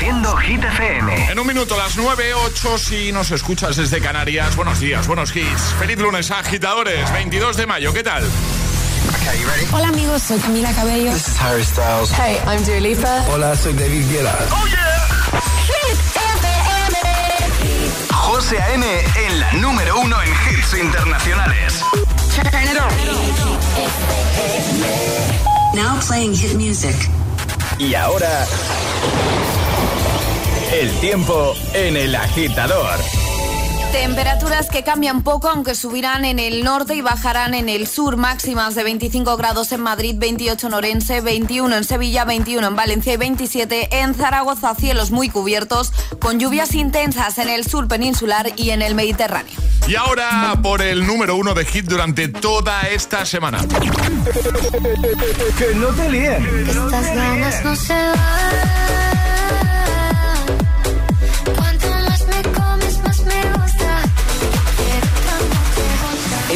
Reproduciendo Hit FM. En un minuto, las 9, 8, si nos escuchas desde Canarias. Buenos días, buenos hits. Feliz lunes, agitadores. 22 de mayo, ¿qué tal? Hola amigos, soy Camila Cabello. This is Harry Styles. Hey, I'm Dua Lipa. Hola, soy David Guetta. ¡Oh, yeah! Hit FM. José A.M. en la número uno en hits internacionales. Turn it on. Now playing hit music. Y ahora... El tiempo en el agitador. Temperaturas que cambian poco, aunque subirán en el norte y bajarán en el sur. Máximas de 25 grados en Madrid, 28 en Orense, 21 en Sevilla, 21 en Valencia y 27 en Zaragoza. Cielos muy cubiertos, con lluvias intensas en el sur peninsular y en el Mediterráneo. Y ahora por el número uno de hit durante toda esta semana. que no te líen. Estas ganas no se van.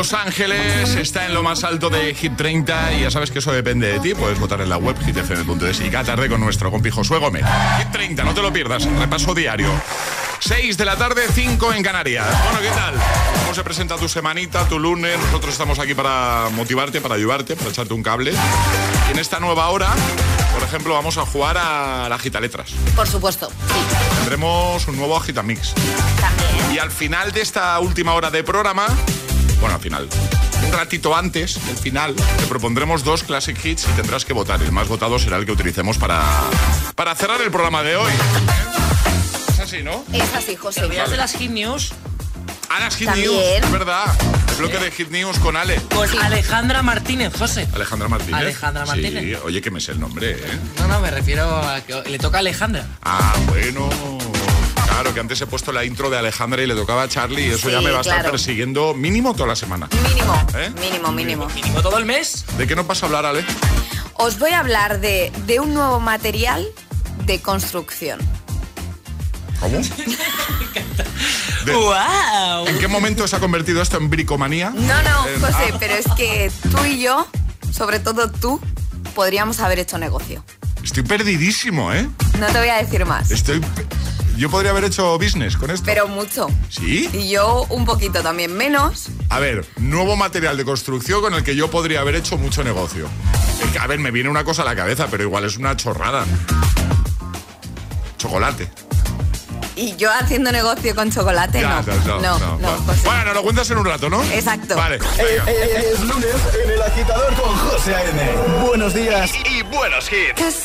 Los Ángeles está en lo más alto de Hit 30 y ya sabes que eso depende de ti. Puedes votar en la web hitfm.es y cada tarde con nuestro compi Josué Gómez. Hit 30, no te lo pierdas. Repaso diario. 6 de la tarde, 5 en Canarias. Bueno, ¿qué tal? ¿Cómo se presenta tu semanita, tu lunes? Nosotros estamos aquí para motivarte, para ayudarte, para echarte un cable. Y en esta nueva hora, por ejemplo, vamos a jugar a la Gita Letras. Por supuesto, sí. Tendremos un nuevo Agitamix. También. Y al final de esta última hora de programa, bueno, al final, un ratito antes del final, te propondremos dos Classic Hits y tendrás que votar. El más votado será el que utilicemos para, para cerrar el programa de hoy. Es así, ¿no? Es así, José. Olvidas de las hit news A las Hit También. News, es verdad. El bloque de Hit News con Ale. con Alejandra Martínez, José. Alejandra Martínez. Alejandra Sí, Martínez. oye, que me sé el nombre, ¿eh? No, no, me refiero a que le toca a Alejandra. Ah, bueno. Claro, que antes he puesto la intro de Alejandra y le tocaba a Charlie y eso Sí, ya me va a estar claro. persiguiendo mínimo toda la semana. Mínimo, ¿Eh? mínimo, mínimo. Mínimo todo el mes. ¿De qué nos vas a hablar, Ale? Os voy a hablar de, de un nuevo material de construcción. ¿Cómo? De- ¡Wow! ¿En qué momento se ha convertido esto en bricomanía? No, no, José, ah. pero es que tú y yo, sobre todo tú, podríamos haber hecho negocio. Estoy perdidísimo, ¿eh? No te voy a decir más. Estoy... Yo podría haber hecho business con esto. Pero mucho. ¿Sí? Y yo un poquito también menos. A ver, nuevo material de construcción con el que yo podría haber hecho mucho negocio. A ver, me viene una cosa a la cabeza, pero igual es una chorrada. Chocolate. Y yo haciendo negocio con chocolate, no. No, no, no, no. Pues bueno, lo cuentas en un rato, ¿no? Exacto. Vale. Eh, eh, eh, es lunes en El Agitador con José A.M. Buenos días y, y buenos hits.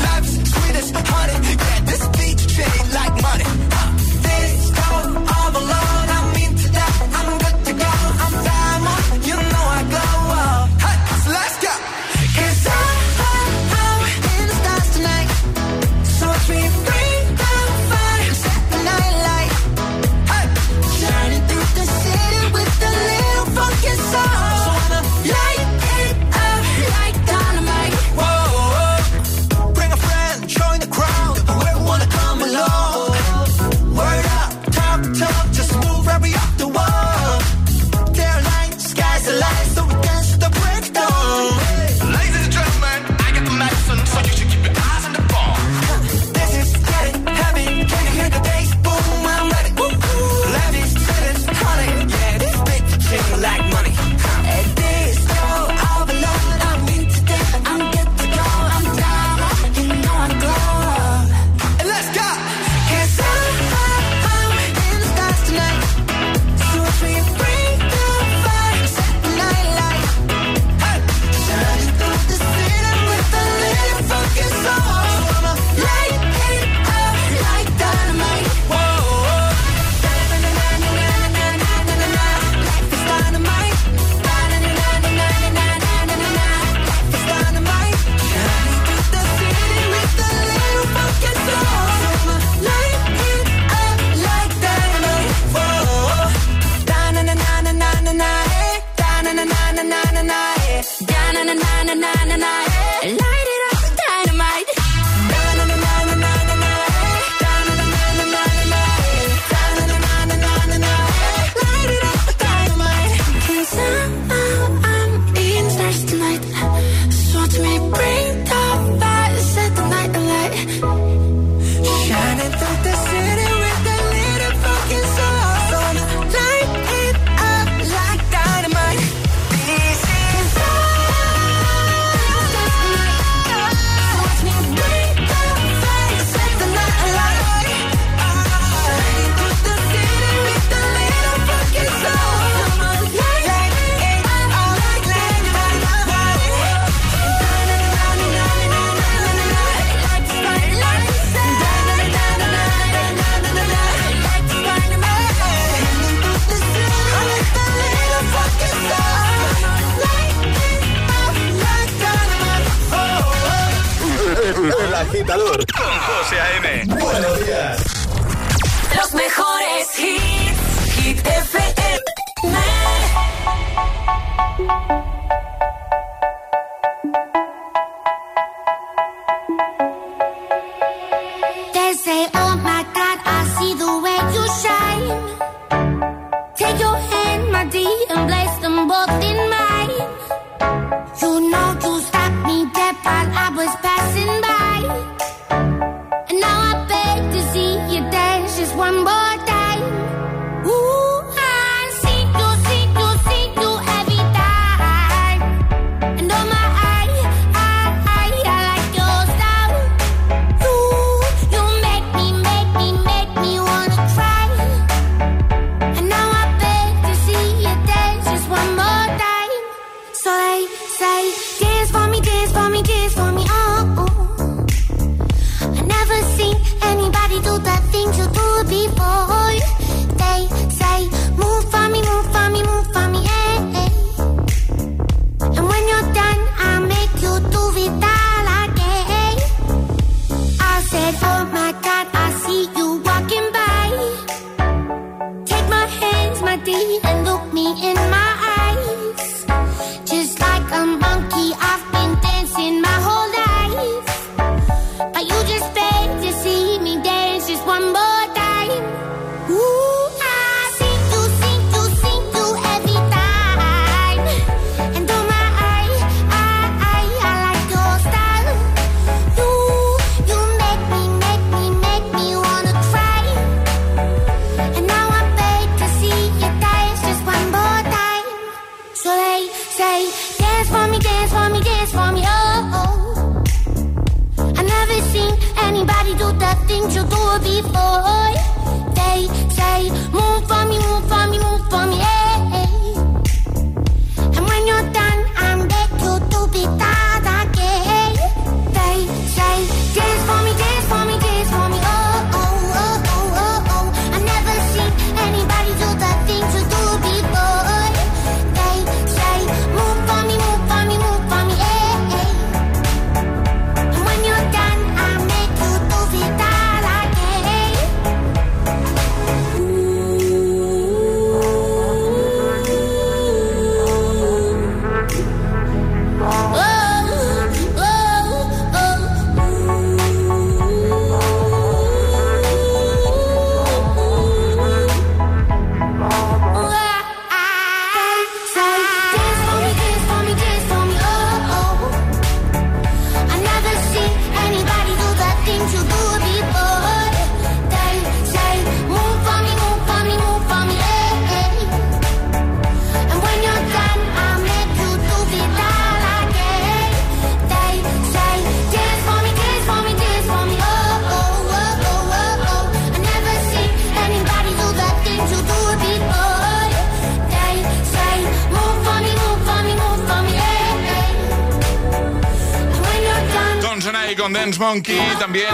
con Dance Monkey. También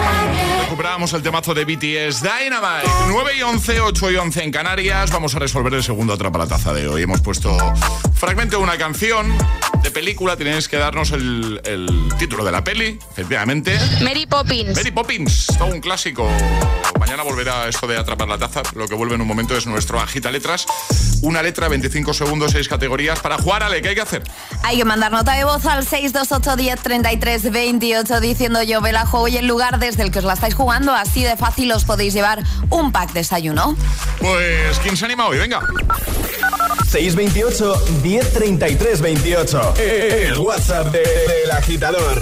recuperamos el temazo de BTS Dynamite. 9 y 11, 8 y 11 en Canarias. Vamos a resolver el segundo atrapalataza de hoy. Hemos puesto fragmento de una canción de película. Tenéis que darnos el, el título de la peli, efectivamente. Mary Poppins. Mary Poppins, todo un clásico. Mañana volverá esto de atrapar la taza. Lo que vuelve en un momento es nuestro agita letras una letra, 25 segundos, 6 categorías. Para jugar, Ale, ¿qué hay que hacer? Hay que mandar nota de voz al 628-1033-28 diciendo yo ve la juego y el lugar desde el que os la estáis jugando. Así de fácil os podéis llevar un pack desayuno. Pues, ¿quién se anima hoy? Venga. 628 1033 28 El WhatsApp del de, de agitador.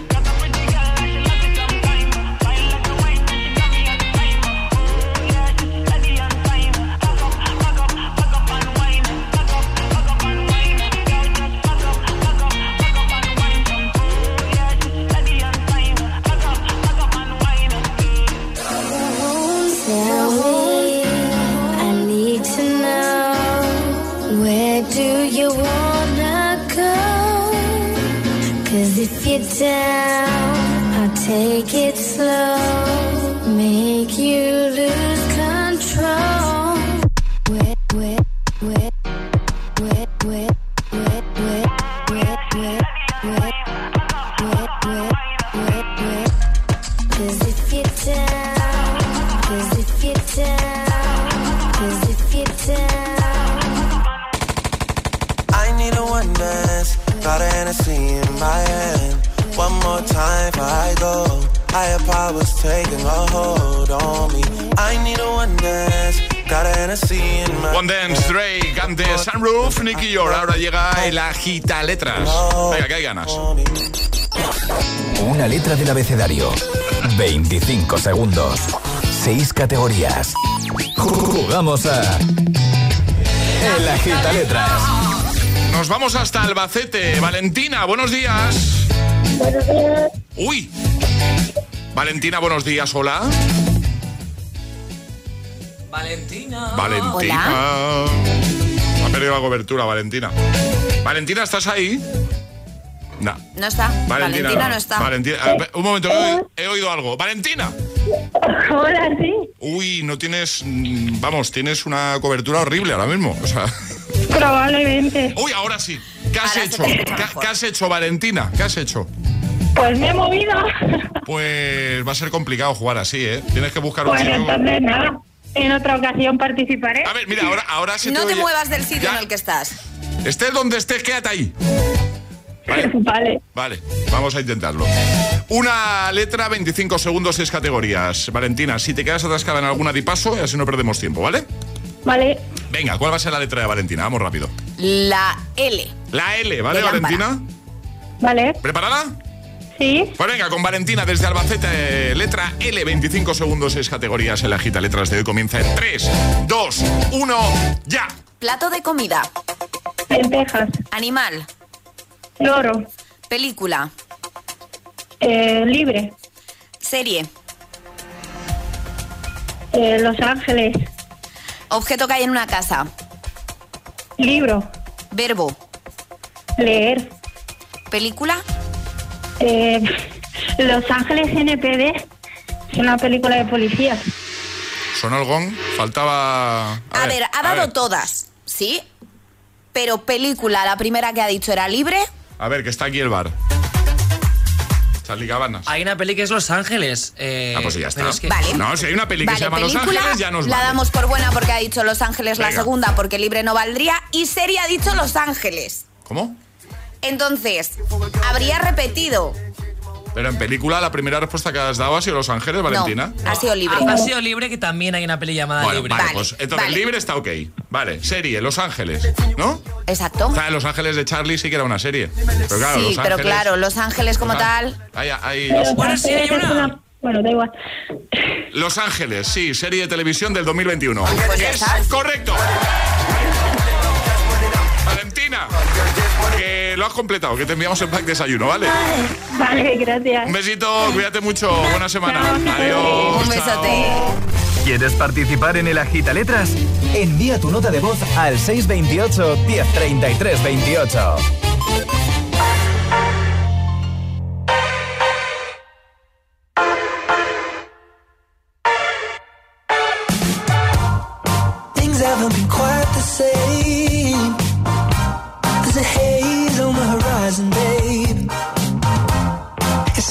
Down, I'll take it slow, categorías. Jugamos a. El agita letras. Nos vamos hasta Albacete. Valentina, buenos días. Buenos días. Uy. Valentina, buenos días, hola. Valentina. Valentina. Ha perdido la cobertura, Valentina. Valentina, ¿estás ahí? No. No está. Valentina, no está. Valentina, un momento, he, oído- he oído algo. Valentina. Hola, sí. Uy, no tienes. Vamos, tienes una cobertura horrible ahora mismo. O sea. Probablemente. Uy, ahora sí. ¿Qué has Ahora hecho? ¿Qué, has hecho, Valentina? ¿Qué has hecho? Pues me he movido. Pues va a ser complicado jugar así, ¿eh? Tienes que buscar un Pues sitio- entonces nada. En otra ocasión participaré. A ver, mira, ahora, ahora se No te muevas del sitio Ya, en el que estás. Estés donde estés, quédate ahí. Vale, Vale. vale, vamos a intentarlo. Una letra, 25 segundos, 6 categorías. Valentina, si te quedas atascada en alguna di paso, y así no perdemos tiempo, ¿vale? Vale. Venga, ¿cuál va a ser la letra de Valentina? Vamos rápido. La L. La L, ¿vale, De lámpara. Valentina? Vale. ¿Preparada? Sí. Pues venga, con Valentina desde Albacete, letra L, 25 segundos, 6 categorías en la gita letras de hoy comienza en 3, 2, 1, ya. Plato de comida. Lentejas. Animal. Loro. Película. Eh, libre. Serie. Eh, Los Ángeles. Objeto que hay en una casa. Libro. Verbo. Leer. Película. Eh, Los Ángeles NPD. Es una película de policías. Sonó el gong, faltaba... A, ver, ha dado todas, ¿sí? Pero película, la primera que ha dicho era libre. A ver, que está aquí el bar. Stanley Cabanas. Hay una peli que es Los Ángeles. eh, Ah, pues ya está. pero es que- Vale. No, si hay una peli que Vale, se llama Los Ángeles, ya nos la vale. damos por buena porque ha dicho Los Ángeles la segunda porque libre no valdría y serie ha dicho Los Ángeles. ¿Cómo? Entonces, habría repetido. Pero en película la primera respuesta que has dado ha sido Los Ángeles, Valentina. No, ha sido libre. Ha, ha sido libre que también hay una peli llamada Bueno, Libre. vale, Vale, pues entonces vale. libre está ok. Vale, serie, Los Ángeles, ¿no? Exacto. O sea, Los Ángeles de Charlie sí que era una serie. Pero claro, sí, Los pero Ángeles- claro, Los Ángeles como tal. Hay, hay los, Bueno, sí, hay una. Bueno, da igual. Los Ángeles, sí, serie de televisión del 2021. Pues ya es correcto. Valentina, lo has completado, que te enviamos el pack desayuno, ¿vale? Vale, gracias. Un besito, cuídate mucho, buena semana. Chao. Adiós. Un besote. ¿Quieres participar en el Agita Letras? Envía tu nota de voz al 628 1033 28.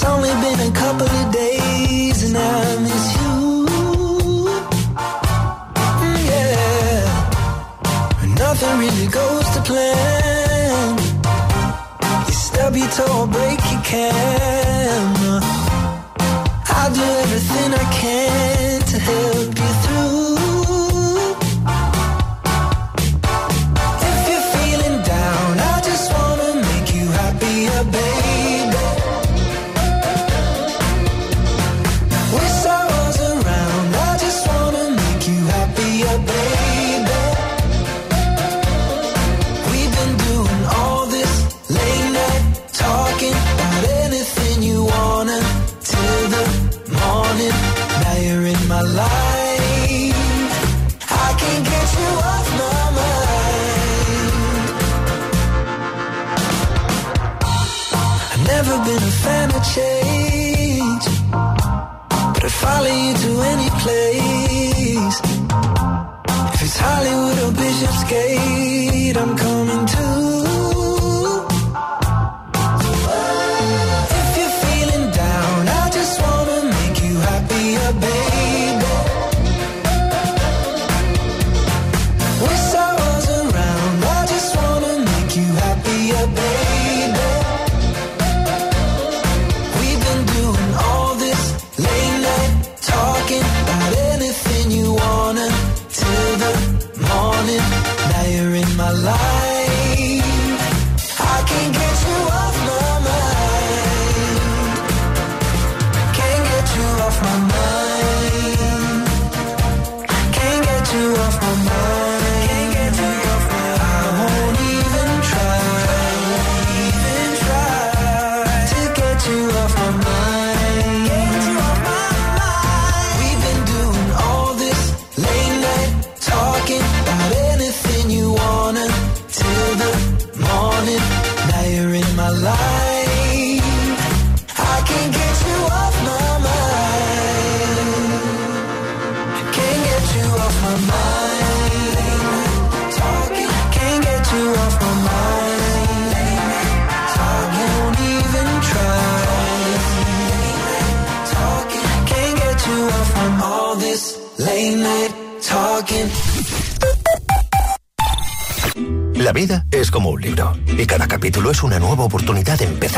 It's only been a couple of days and I miss you. Yeah. Nothing really goes to plan. You stub your toe break your camera.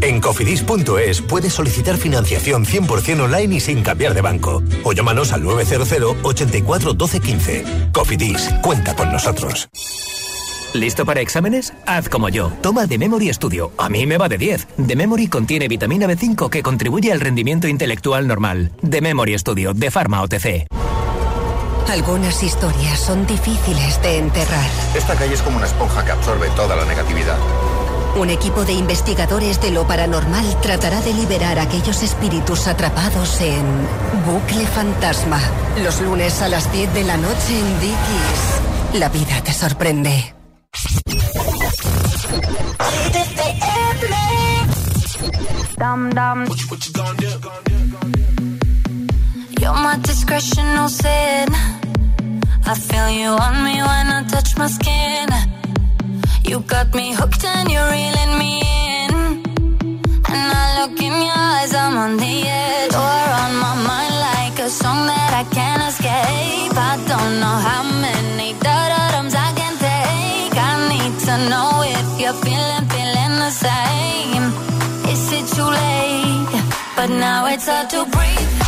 En cofidis.es puedes solicitar financiación 100% online y sin cambiar de banco. O llámanos al 900 84 12 15. Cofidis, cuenta con nosotros. ¿Listo para exámenes? Haz como yo. Toma The Memory Studio. A mí me va de 10. The Memory contiene vitamina B5 que contribuye al rendimiento intelectual normal. The Memory Studio, de Pharma OTC. Algunas historias son difíciles de enterrar. Esta calle es como una esponja que absorbe toda la negatividad. Un equipo de investigadores de lo paranormal tratará de liberar a aquellos espíritus atrapados en Bucle Fantasma. Los lunes a las 10 de la noche en Dickies. La vida te sorprende. Dum dum. You're my discretional sin. I feel you on me when I touch my skin. You got me hooked and you're reeling me in. And I look in your eyes, I'm on the edge. You're on my mind like a song that I can't escape. I don't know how many da-da-dums I can take. I need to know if you're feeling, feeling the same. Is it too late? But now it's hard to breathe.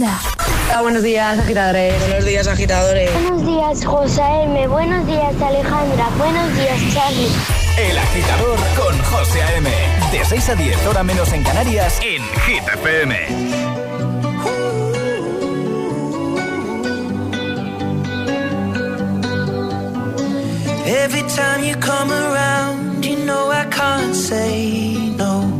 Snap. buenos días, agitadores. Buenos días, agitadores. Buenos días, José M. Buenos días, Alejandra. Buenos días, Charlie. El agitador con José A.M. De 6 a 10, hora menos en Canarias, en Hit FM. Every time you come around, you know I can't say no.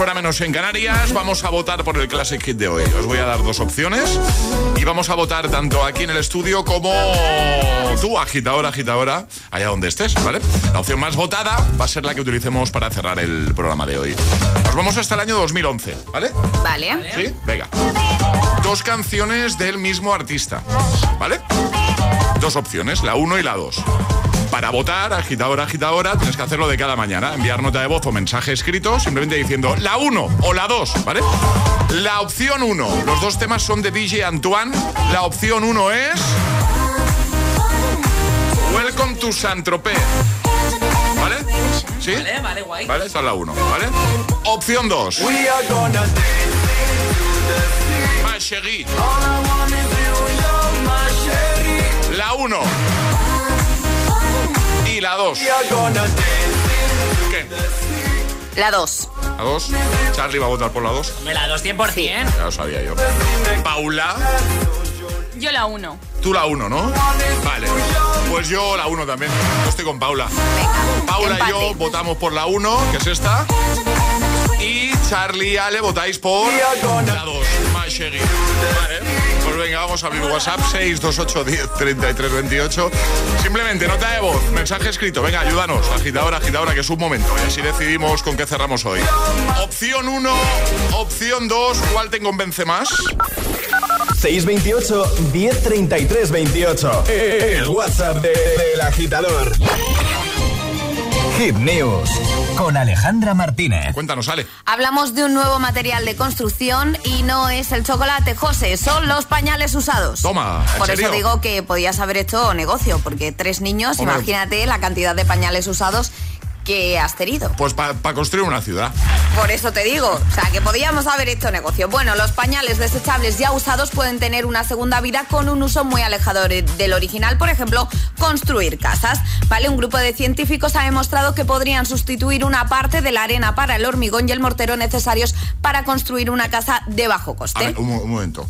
Hora menos en Canarias. Vamos a votar por el Classic Hit de hoy. Os voy a dar dos opciones y vamos a votar tanto aquí en el estudio como tú, agitadora, agitadora, allá donde estés, ¿vale? La opción más votada va a ser la que utilicemos para cerrar el programa de hoy. Nos vamos hasta el año 2011, ¿vale? Vale. ¿Sí? Venga. Dos canciones del mismo artista, ¿vale? Dos opciones, la 1 y la 2. Para votar, agitadora, agitadora, tienes que hacerlo de cada mañana. Enviar nota de voz o mensaje escrito, simplemente diciendo la 1 o la 2, ¿vale? La opción 1. Los dos temas son de DJ Antoine. La opción 1 es. Welcome to Saint-Tropez. ¿Vale? ¿Sí? Vale, vale, guay. Vale, esta es la 1, ¿vale? Opción 2. Mashegui. La 1. Y la 2. ¿Qué? La 2. ¿La 2? Charlie va a votar por la 2. Me la 2 100%. Ya lo sabía yo. Paula, Yo la uno. tú la 1, ¿no? Vale. Pues yo la 1 también. Yo estoy con Paula. Paula y yo votamos por la 1, que es esta. Y Charlie y Ale votáis por la 2, Mashegui. Vale. Venga, vamos a abrir WhatsApp 628 10 33 28. Simplemente nota de voz, mensaje escrito. Venga, ayúdanos. Agitadora, agitadora, que es un momento. Y así decidimos con qué cerramos hoy. Opción 1, opción 2. ¿Cuál te convence más? 628 1033 28. El WhatsApp de- del agitador. Hit News con Alejandra Martínez. Cuéntanos, Ale. Hablamos de un nuevo material de construcción y no es el chocolate, José, son los pañales usados. Toma, ¿en Por serio? eso digo que podías haber hecho negocio, porque tres niños, Hombre. imagínate la cantidad de pañales usados que has tenido. Pues para construir una ciudad. Por eso te digo, o sea, que podíamos haber hecho negocio. Bueno, los pañales desechables ya usados pueden tener una segunda vida con un uso muy alejado de- del original, por ejemplo, construir casas. ¿Vale? Un grupo de científicos ha demostrado que podrían sustituir una parte de la arena para el hormigón y el mortero necesarios para construir una casa de bajo A coste. ver, un, un momento.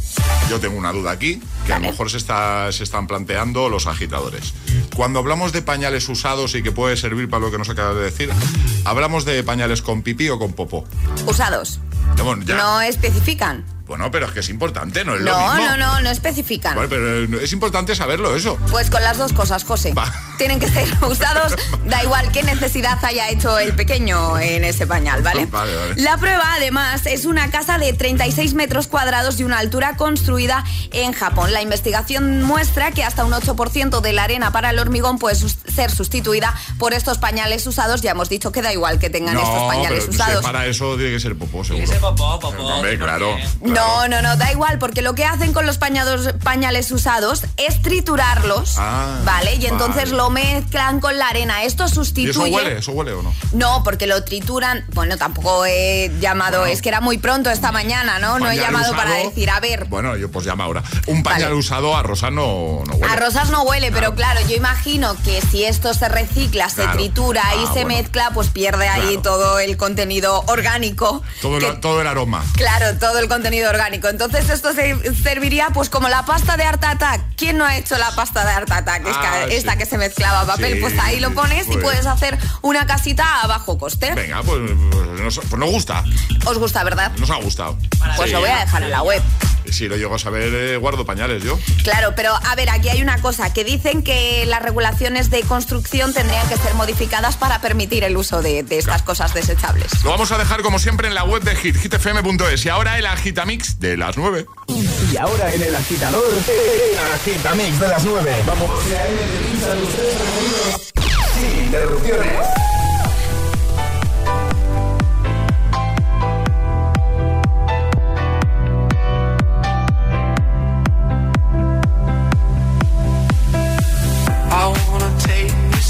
Yo tengo una duda aquí que a lo mejor se, está, se están planteando los agitadores. Cuando hablamos de pañales usados y que puede servir para lo que nos acabas de decir, ¿hablamos de pañales con pipí o con popó? Usados. Bueno, ya. No especifican. Bueno, pero es que es importante, no es lo No, mismo. no, no, no especifican. Vale, pero eh, es importante saberlo eso. Pues con las dos cosas, José. Tienen que ser usados, da igual qué necesidad haya hecho el pequeño en ese pañal, ¿vale? Vale, vale. La prueba, además, es una casa de 36 metros cuadrados y una altura construida en Japón. La investigación muestra que hasta un 8% de la arena para el hormigón puede sus- ser sustituida por estos pañales usados. Ya hemos dicho que da igual que tengan estos pañales pero usados. para eso tiene que ser popó, seguro. Ese popó, popó. Hombre, claro. No, no, no, da igual, porque lo que hacen con los pañados- pañales usados es triturarlos, Ah, ¿vale? Y entonces vale. lo mezclan con la arena. Esto ¿Y eso sustituye. huele? ¿Eso huele o no? No, porque lo trituran. Bueno, tampoco he llamado, es que era muy pronto esta mañana, ¿no? No he llamado para decir, a ver. Bueno, yo pues llama ahora. Un pañal usado a rosa no, no huele. A rosas no huele, pero claro, yo imagino que si esto se recicla, se tritura y Ah, se bueno. mezcla, pues pierde ahí todo el contenido orgánico. Todo, que- el, todo el aroma. Claro, todo el contenido orgánico. Entonces esto se serviría pues como la pasta de Art Attack. ¿Quién no ha hecho la pasta de Art Attack? Es Ah, esta que se mezclaba papel. Sí, pues ahí lo pones y pues- puedes hacer una casita a bajo coste. Venga, pues, pues, nos, pues nos gusta. Os gusta, ¿verdad? Nos ha gustado. Pues Sí. lo voy a dejar en la web. Si lo llego a saber, eh, guardo pañales yo. Claro, pero a ver, aquí hay una cosa, que dicen que las regulaciones de construcción tendrían que ser modificadas para permitir el uso de, de estas cosas desechables. Lo vamos a dejar como siempre en la web de Hit, hitfm.es. Y ahora el agitamix de las 9. Y ahora en el agitador, el agitamix de las 9. Vamos. Sin interrupciones.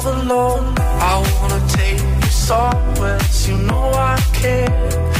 another load. I wanna take you somewhere, you know I care.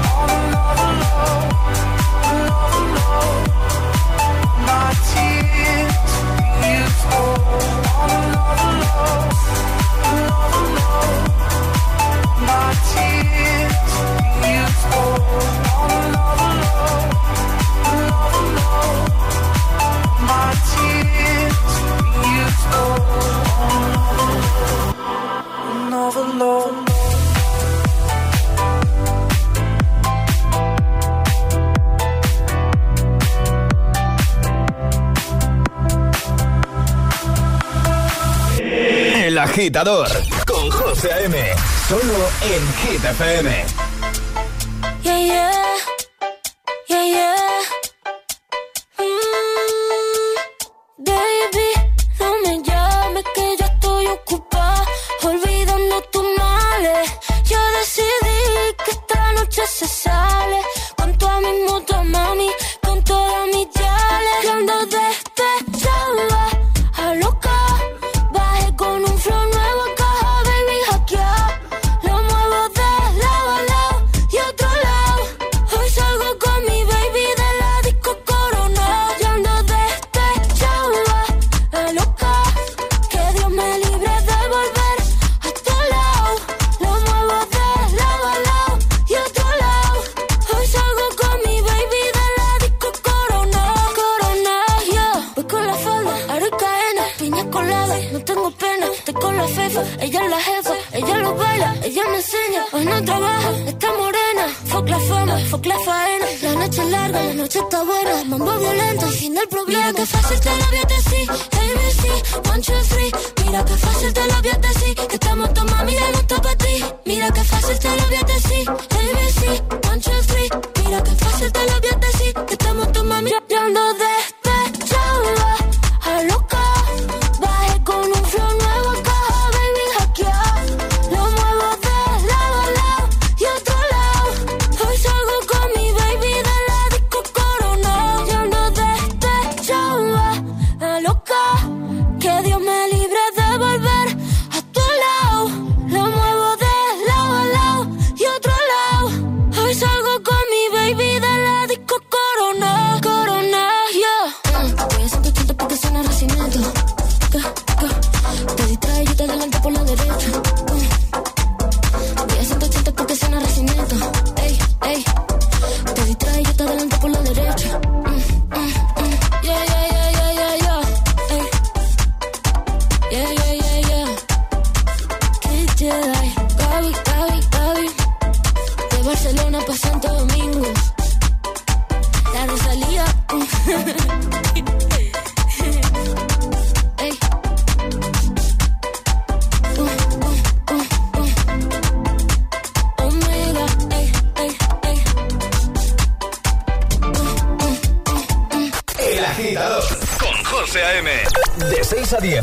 agitador con José M. Solo en Hit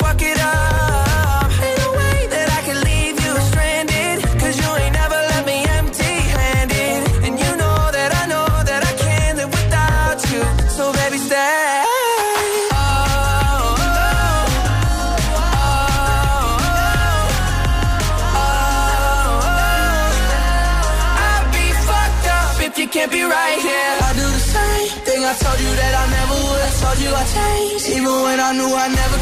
fuck it up. Ain't no way that I can leave you stranded. Cause you ain't never left me empty handed. And you know that I know that I can't live without you. So baby, stay. Even when I knew I never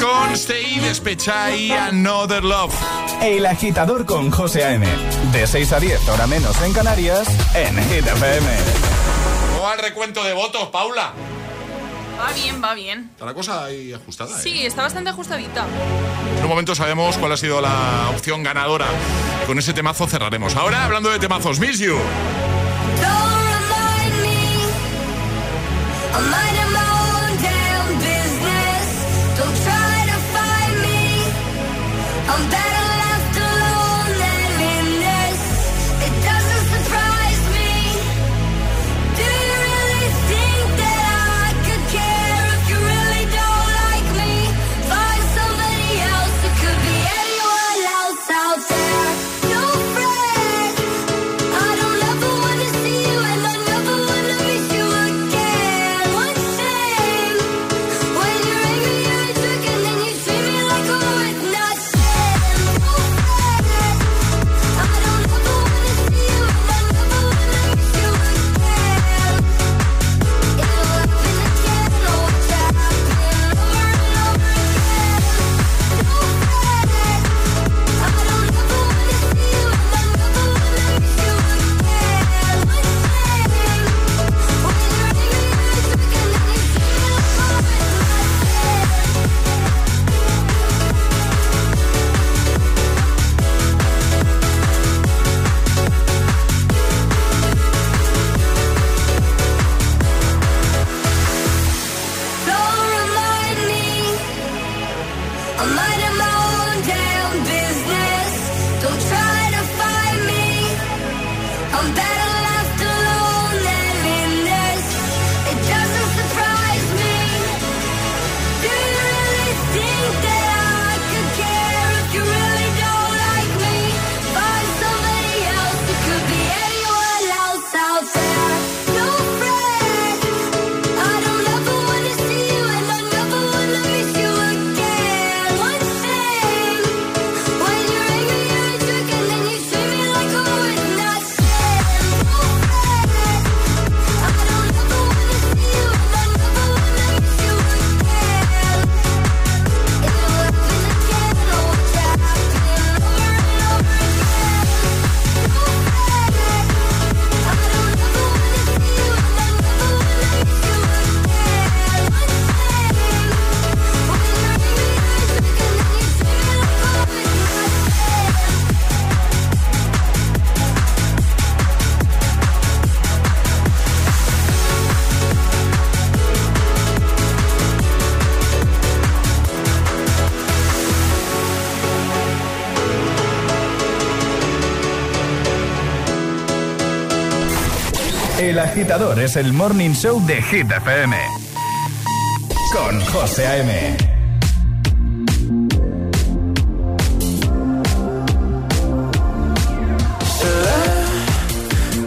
Con Stay, Despecha y Another Love. El agitador con José A.M. De 6 a 10, hora menos en Canarias, en Hit FM. ¿Cómo va el recuento de votos, Paula? Va bien, va bien. Está la cosa ahí ajustada. ¿eh? Sí, está bastante ajustadita. En un momento sabemos cuál ha sido la opción ganadora. Con ese temazo cerraremos. Ahora, hablando de temazos, Miss You. Don't remind me. Agitador es el morning show de Hit FM. Con José A.M.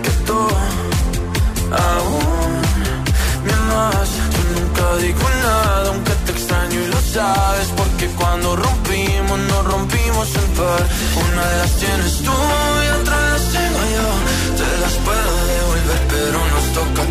Que tú aún me amas. Yo nunca digo nada, aunque te extraño y lo sabes. Porque cuando rompimos, nos rompimos en par. Una de las tienes tú y otra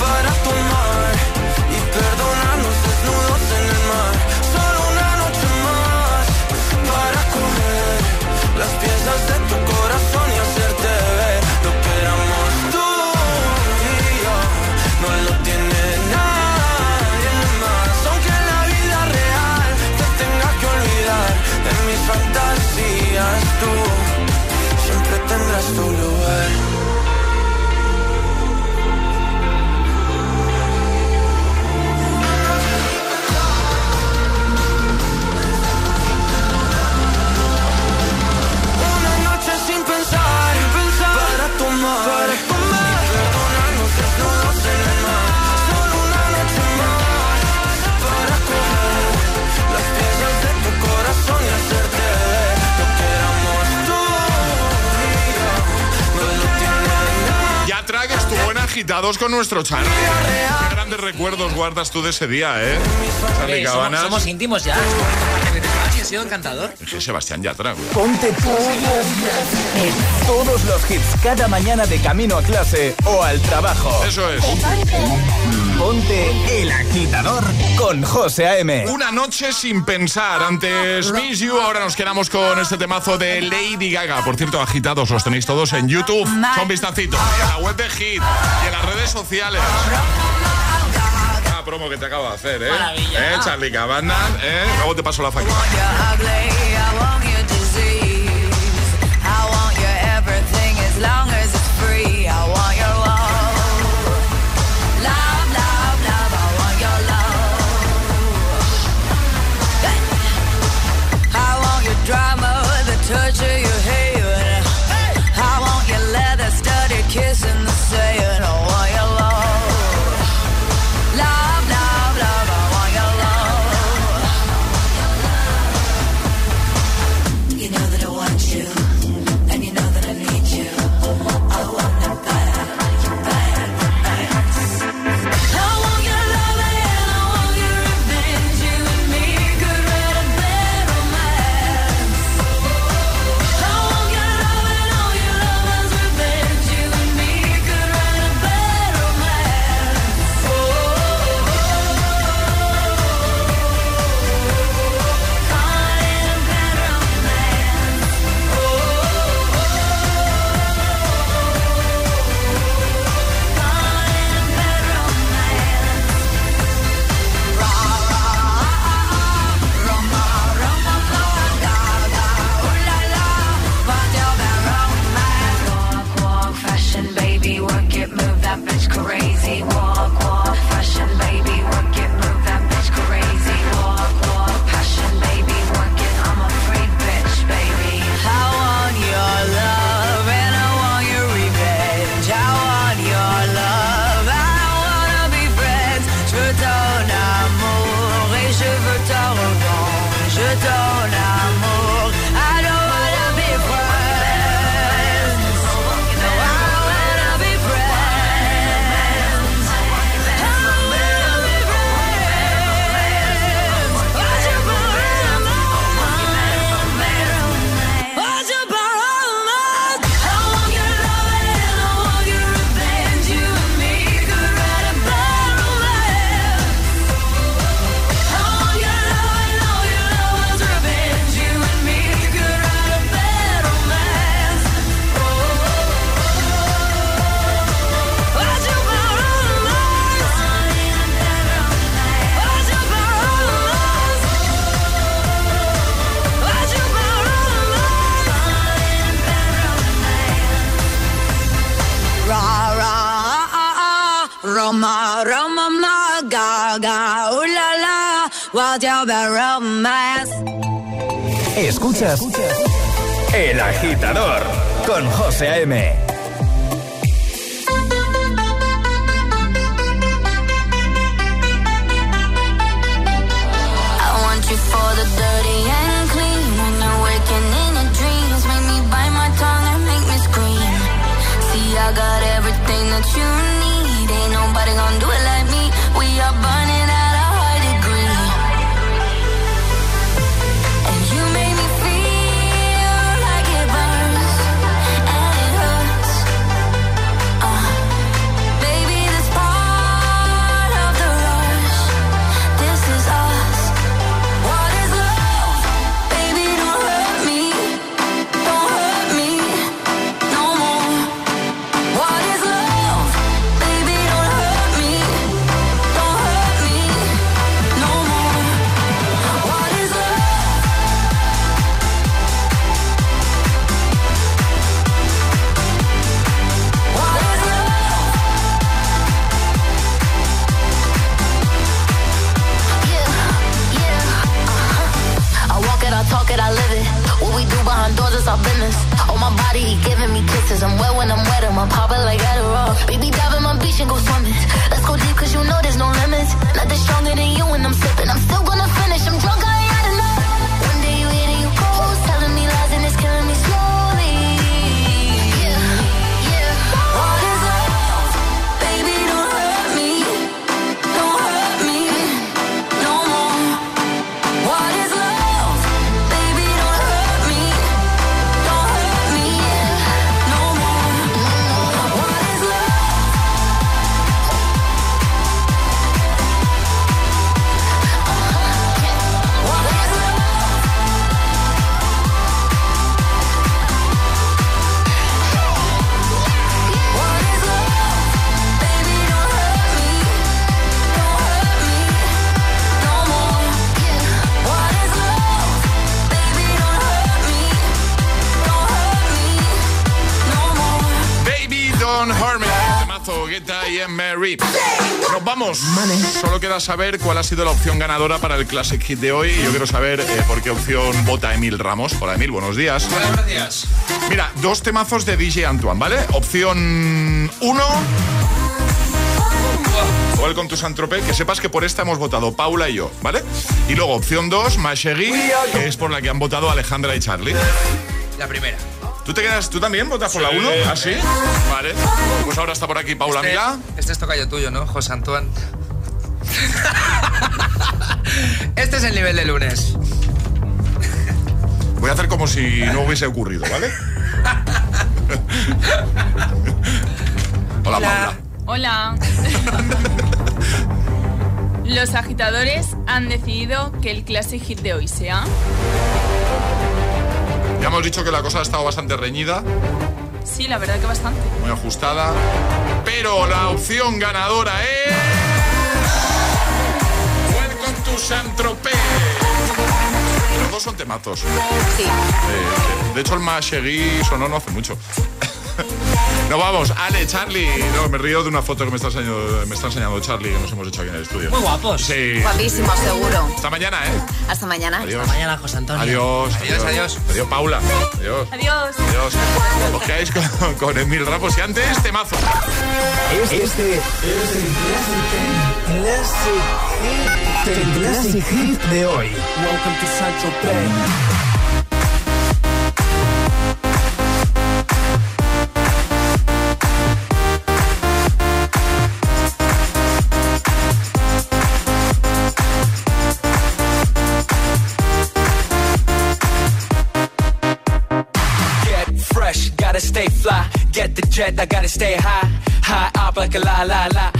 para tomar y perdonarnos desnudos en el mar. Solo una noche más para comer las piezas de tu corazón agitados con nuestro Charlie. Qué grandes recuerdos guardas tú de ese día, ¿eh? Charlie somos, somos íntimos ya. Sido encantador. Es que Sebastián Yatra, güey. Ponte todos los hits cada mañana de camino a clase o al trabajo. Eso es. Ponte el agitador con José A.M. Una noche sin pensar. Antes Miss You, ahora nos quedamos con este temazo de Lady Gaga. Por cierto, agitados, los tenéis todos en YouTube. Son vistacito. Y en la web de Hit. Y en las redes sociales. Promo que te acabo de hacer, ¿eh? Maravilla. ¿Eh, Charlie Cabanas? ¿Eh? Luego te paso la factura. El Agitador con José A.M. For the dirty and clean. When you're waking in your dreams, make me bite my tongue and make me scream. See, I got everything that you need. My body, he giving me kisses. I'm wet when I'm wet, I'm pop it like queda saber cuál ha sido la opción ganadora para el Classic Hit de hoy. Yo quiero saber eh, por qué opción vota Emil Ramos. Hola Emil, buenos días. Buenos días. Mira, dos temazos de DJ Antoine, ¿vale? Opción 1. Welcome to Saint Tropez, que sepas que por esta hemos votado Paula y yo, ¿vale? Y luego opción 2, Mashegui, que es por la que han votado Alejandra y Charlie. La primera. ¿Tú te quedas, tú también votas por la 1? ¿Ah, sí? Vale. Pues ahora está por aquí Paula Este, Milá. este es tocayo tuyo, ¿no, José Antoine? este es el nivel de lunes. Voy a hacer como si no hubiese ocurrido, ¿vale? Hola, Paula. Hola. Los agitadores han decidido que el Classic Hit de hoy sea. Ya hemos dicho que la cosa ha estado bastante reñida, Sí, la verdad que bastante. muy ajustada. Pero la opción ganadora es. Saint Tropez. Los dos son temazos. Sí. Eh, de hecho, el más seguí sonó no hace mucho. Nos vamos, Ale, Charlie. No, me río de una foto que me está enseñando, me está enseñando Charlie que nos hemos hecho aquí en el estudio. Muy guapos. Sí. Guapísimo, seguro. Hasta mañana, ¿eh? Hasta mañana. Adiós. Hasta mañana, José Antonio. Adiós. Adiós, adiós. Adiós, Paula. Adiós. Adiós. Adiós. Os quedáis con, con Emil Ramos y antes, temazo. Este, este es el Classic. El Classic Hit de hoy. Welcome to Sancho Play. Get fresh, gotta stay fly. Get the jet, I gotta stay high. High up like a la la la.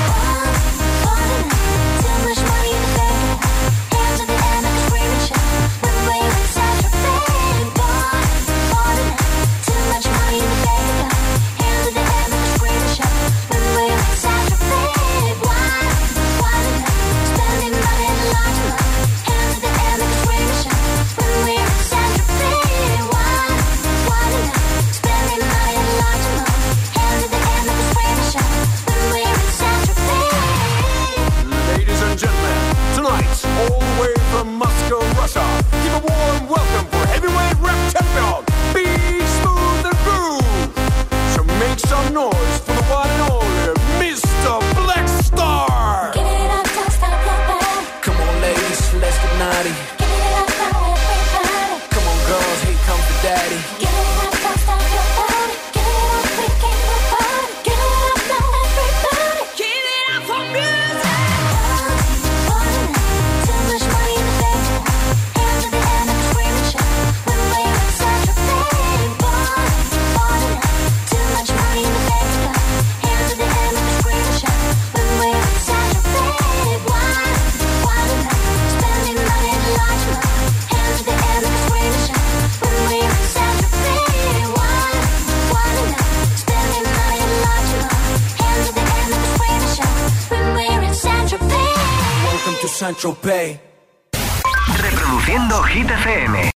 Welcome to